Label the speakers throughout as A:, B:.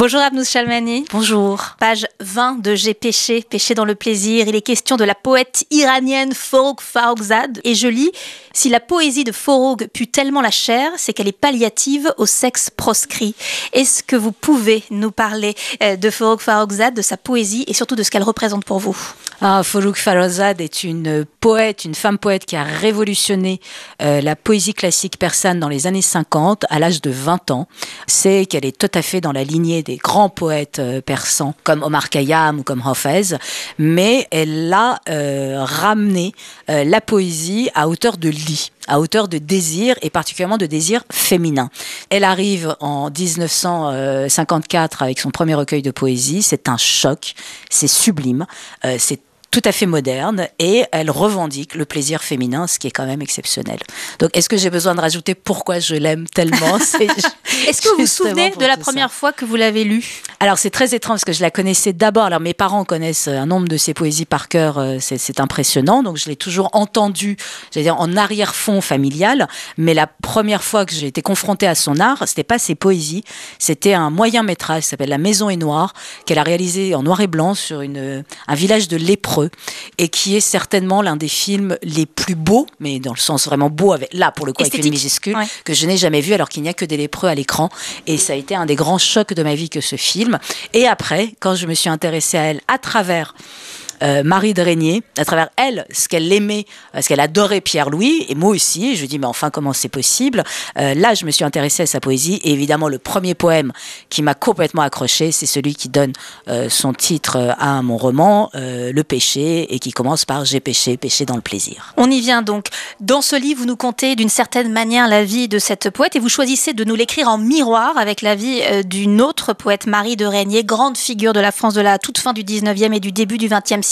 A: Bonjour Abnous Chalmani.
B: Bonjour.
A: Page 20 de J'ai péché, péché dans le plaisir. Il est question de la poète iranienne Forough Farrokhzad. Et je lis Si la poésie de Forough pue tellement la chair, c'est qu'elle est palliative au sexe proscrit. Est-ce que vous pouvez nous parler euh, de Forough Farrokhzad, de sa poésie et surtout de ce qu'elle représente pour vous?
B: Ah, Forough Farrokhzad est une poète, une femme poète qui a révolutionné euh, la poésie classique persane dans les années 50 à l'âge de 20 ans. C'est qu'elle est tout à fait dans la lignée des grands poètes euh, persans comme Omar Khayyam ou comme Hafez, mais elle a euh, ramené euh, la poésie à hauteur de lit à hauteur de désir et particulièrement de désir féminin. Elle arrive en 1954 avec son premier recueil de poésie, c'est un choc, c'est sublime, c'est tout à fait moderne et elle revendique le plaisir féminin, ce qui est quand même exceptionnel. Donc, est-ce que j'ai besoin de rajouter pourquoi je l'aime tellement?
A: Est-ce que vous vous souvenez de la première fois que vous l'avez lu?
B: Alors, c'est très étrange parce que je la connaissais d'abord. Alors, mes parents connaissent un nombre de ses poésies par cœur, euh, c'est impressionnant. Donc, je l'ai toujours entendu, j'allais dire, en arrière-fond familial. Mais la première fois que j'ai été confrontée à son art, c'était pas ses poésies, c'était un moyen métrage qui s'appelle La Maison est noire, qu'elle a réalisé en noir et blanc sur une, un village de lépreux et qui est certainement l'un des films les plus beaux, mais dans le sens vraiment beau, avec, là pour le coup avec une minuscule, que je n'ai jamais vu alors qu'il n'y a que des lépreux à l'écran. Et ça a été un des grands chocs de ma vie que ce film. Et après, quand je me suis intéressée à elle à travers euh, Marie de Régnier, à travers elle, ce qu'elle aimait, ce qu'elle adorait Pierre-Louis, et moi aussi. Je dis, mais enfin, comment c'est possible? Euh, Là, je me suis intéressée à sa poésie, et évidemment, le premier poème qui m'a complètement accroché, c'est celui qui donne euh, son titre à mon roman, Le péché, et qui commence par J'ai péché, péché dans le plaisir.
A: On y vient donc. Dans ce livre, vous nous contez d'une certaine manière la vie de cette poète, et vous choisissez de nous l'écrire en miroir avec la vie d'une autre poète, Marie de Régnier, grande figure de la France de la toute fin du 19e et du début du 20e siècle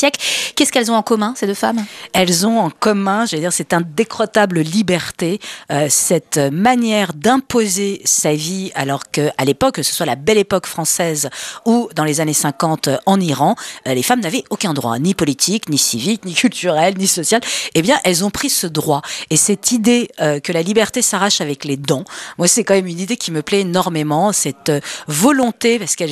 A: Qu'est-ce qu'elles ont en commun, ces deux femmes?
B: Elles ont en commun, j'allais dire, cette indécrottable liberté, euh, cette manière d'imposer sa vie, alors qu'à l'époque, que ce soit la belle époque française ou dans les années 50 en Iran, euh, les femmes n'avaient aucun droit, ni politique, ni civique, ni culturel, ni social. Eh bien, elles ont pris ce droit. Et cette idée euh, que la liberté s'arrache avec les dents, moi, c'est quand même une idée qui me plaît énormément, cette volonté, parce qu'elles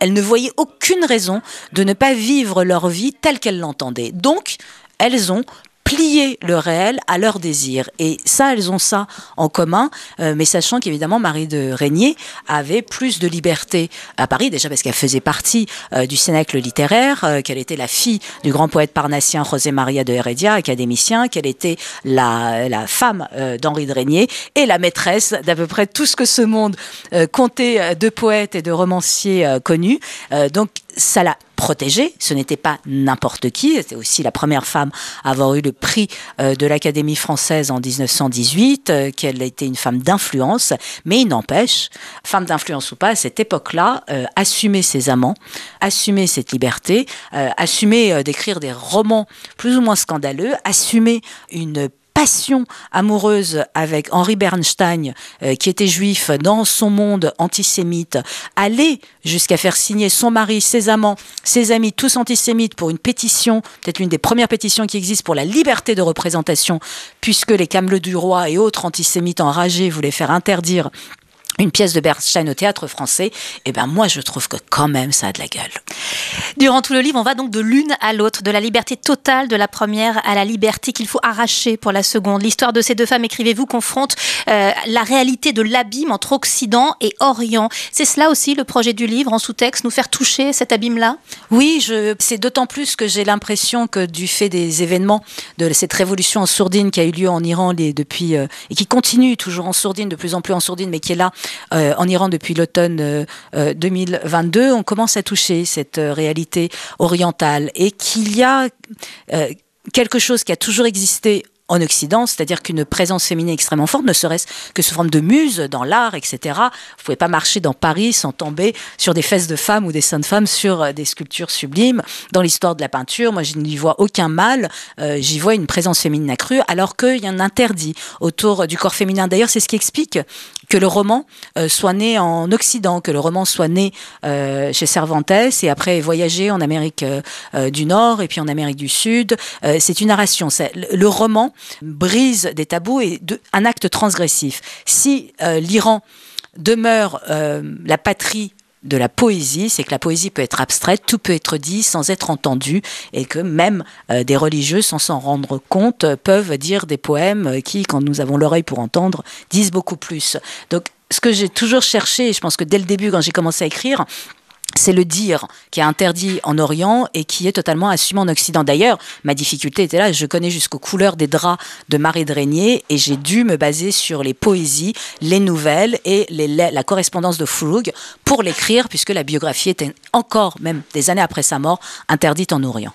B: elles ne voyaient aucune raison de ne pas vivre leur vie telle qu'elles l'entendaient. Donc, elles ont plié le réel à leur désir. Et ça, elles ont ça en commun, euh, mais sachant qu'évidemment, Marie de Régnier avait plus de liberté à Paris, déjà parce qu'elle faisait partie euh, du Cénacle littéraire, euh, qu'elle était la fille du grand poète parnassien José Maria de Heredia, académicien, qu'elle était la, la femme d'Henri de Régnier et la maîtresse d'à peu près tout ce que ce monde comptait de poètes et de romanciers connus. donc, ça l'a protégée. Ce n'était pas n'importe qui. C'était aussi la première femme à avoir eu le prix euh, de l'Académie française en 1918, euh, qu'elle était une femme d'influence. Mais il n'empêche, femme d'influence ou pas, à cette époque-là, euh, assumer ses amants, assumer cette liberté, assumer d'écrire des romans plus ou moins scandaleux, assumer une passion amoureuse avec Henri Bernstein, euh, qui était juif, dans son monde antisémite, aller jusqu'à faire signer son mari, ses amants, ses amis, tous antisémites, pour une pétition, peut-être l'une des premières pétitions qui existent pour la liberté de représentation, puisque les Camelots du roi et autres antisémites enragés voulaient faire interdire une pièce de Bernstein au théâtre français, eh ben moi je trouve que quand même ça a de la gueule.
A: Durant tout le livre, on va donc de l'une à l'autre, de la liberté totale de la première à la liberté qu'il faut arracher pour la seconde. L'histoire de ces deux femmes, écrivez-vous, confronte euh, la réalité de l'abîme entre Occident et Orient. C'est cela aussi le projet du livre en sous-texte, nous faire toucher cet abîme-là?
B: Oui, je, c'est d'autant plus que j'ai l'impression que du fait des événements de cette révolution en sourdine qui a eu lieu en Iran depuis euh, et qui continue toujours en sourdine, de plus en plus en sourdine, mais qui est là euh, en Iran depuis l'automne 2022, euh, euh, on commence à toucher cette réalité orientale et qu'il y a quelque chose qui a toujours existé en Occident, c'est-à-dire qu'une présence féminine extrêmement forte, ne serait-ce que sous forme de muse dans l'art, etc. Vous pouvez pas marcher dans Paris sans tomber sur des fesses de femmes ou des seins de femmes sur des sculptures sublimes. Dans l'histoire de la peinture, moi, je n'y vois aucun mal. J'y vois une présence féminine accrue, alors qu'il y a un interdit autour du corps féminin. D'ailleurs, c'est ce qui explique que le roman euh, soit né en Occident, que le roman soit né chez Cervantes et après voyagé en Amérique du Nord et puis en Amérique du Sud. c'est une narration. Le roman brise des tabous et un acte transgressif. Si euh, l'Iran demeure euh, la patrie de la poésie, c'est que la poésie peut être abstraite, tout peut être dit sans être entendu, et que même euh, des religieux, sans s'en rendre compte, peuvent dire des poèmes qui, quand nous avons l'oreille pour entendre, disent beaucoup plus. Donc, ce que j'ai toujours cherché, et je pense que dès le début, quand j'ai commencé à écrire, c'est le dire qui est interdit en Orient et qui est totalement assumé en Occident. D'ailleurs, ma difficulté était là, je connais jusqu'aux couleurs des draps de Marie de Régnier et j'ai dû me baser sur les poésies, les nouvelles et la correspondance de Fouloug pour l'écrire puisque la biographie était encore, même des années après sa mort, interdite en Orient.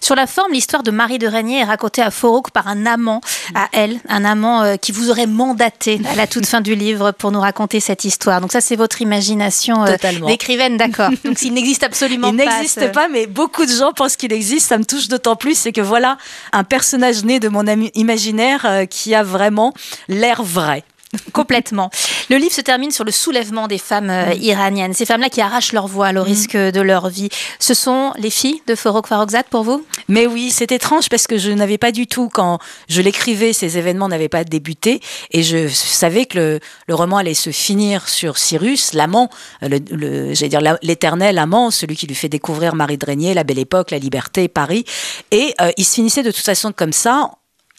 A: Sur la forme, l'histoire de Marie de Régnier est racontée à Forouk par un amant à elle, un amant euh, qui vous aurait mandaté à la toute fin du livre pour nous raconter cette histoire. Donc ça, c'est votre imagination euh, d'écrivaine, d'accord. Donc s'il n'existe absolument
B: pas. Il n'existe pas, mais beaucoup de gens pensent qu'il existe. Ça me touche d'autant plus, c'est que voilà un personnage né de mon imaginaire euh, qui a vraiment l'air vrai.
A: Complètement. Le livre se termine sur le soulèvement des femmes euh, iraniennes, ces femmes-là qui arrachent leur voile au mm. risque de leur vie. Ce sont les filles de Forok Farokzad pour vous?
B: Mais oui, c'est étrange parce que je n'avais pas du tout, quand je l'écrivais, ces événements n'avaient pas débuté et je savais que le, roman allait se finir sur Cyrus, l'amant, le, j'allais dire l'éternel amant, celui qui lui fait découvrir Marie de Régnier, la belle époque, la liberté, Paris. Et euh, il se finissait de toute façon comme ça.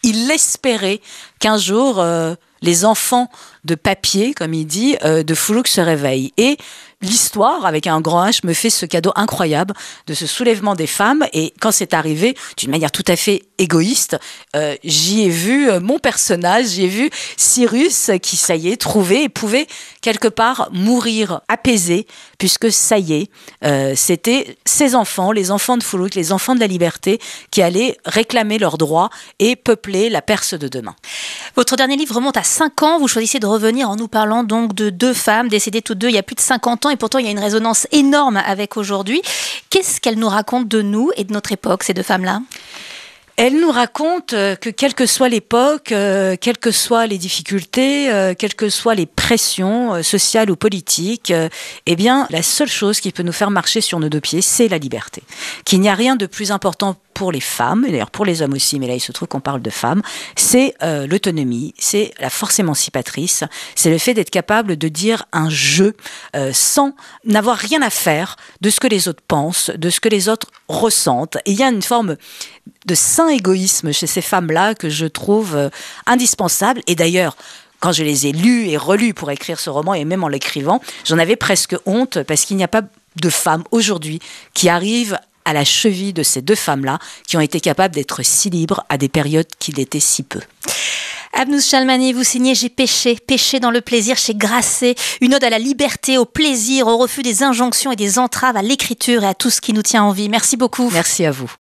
B: Il espérait qu'un jour... Euh, les enfants de papier, comme il dit, euh, de Foulouk se réveillent. Et l'histoire, avec un grand H, me fait ce cadeau incroyable de ce soulèvement des femmes. Et quand c'est arrivé, d'une manière tout à fait égoïste, euh, j'y ai vu euh, mon personnage, j'y ai vu Cyrus qui, ça y est, trouvait et pouvait quelque part mourir apaisé, puisque ça y est, euh, c'était ses enfants, les enfants de Foulouk, les enfants de la liberté, qui allaient réclamer leurs droits et peupler la Perse de demain.
A: Votre dernier livre remonte à 5 ans. Vous choisissez de revenir en nous parlant donc de deux femmes décédées toutes deux il y a plus de 50 ans et pourtant il y a une résonance énorme avec aujourd'hui. Qu'est-ce qu'elles nous racontent de nous et de notre époque, ces deux femmes-là?
B: Elle nous raconte euh, que quelle que soit l'époque, euh, quelles que soient les difficultés, euh, quelles que soient les pressions sociales ou politiques, eh bien, la seule chose qui peut nous faire marcher sur nos deux pieds, c'est la liberté. Qu'il n'y a rien de plus important pour les femmes, et d'ailleurs pour les hommes aussi, mais là il se trouve qu'on parle de femmes, c'est euh, l'autonomie, c'est la force émancipatrice, c'est le fait d'être capable de dire un jeu euh, sans n'avoir rien à faire de ce que les autres pensent, de ce que les autres ressentent. Il y a une forme de saint égoïsme chez ces femmes-là que je trouve euh, indispensable. Et d'ailleurs, quand je les ai lus et relus pour écrire ce roman, et même en l'écrivant, j'en avais presque honte parce qu'il n'y a pas de femmes aujourd'hui qui arrivent à la cheville de ces deux femmes-là qui ont été capables d'être si libres à des périodes qui l'étaient si peu.
A: Abnous Chalmani, vous signez J'ai péché, péché dans le plaisir chez Grasset, une ode à la liberté, au plaisir, au refus des injonctions et des entraves à l'écriture et à tout ce qui nous tient en vie. Merci beaucoup.
B: Merci à vous.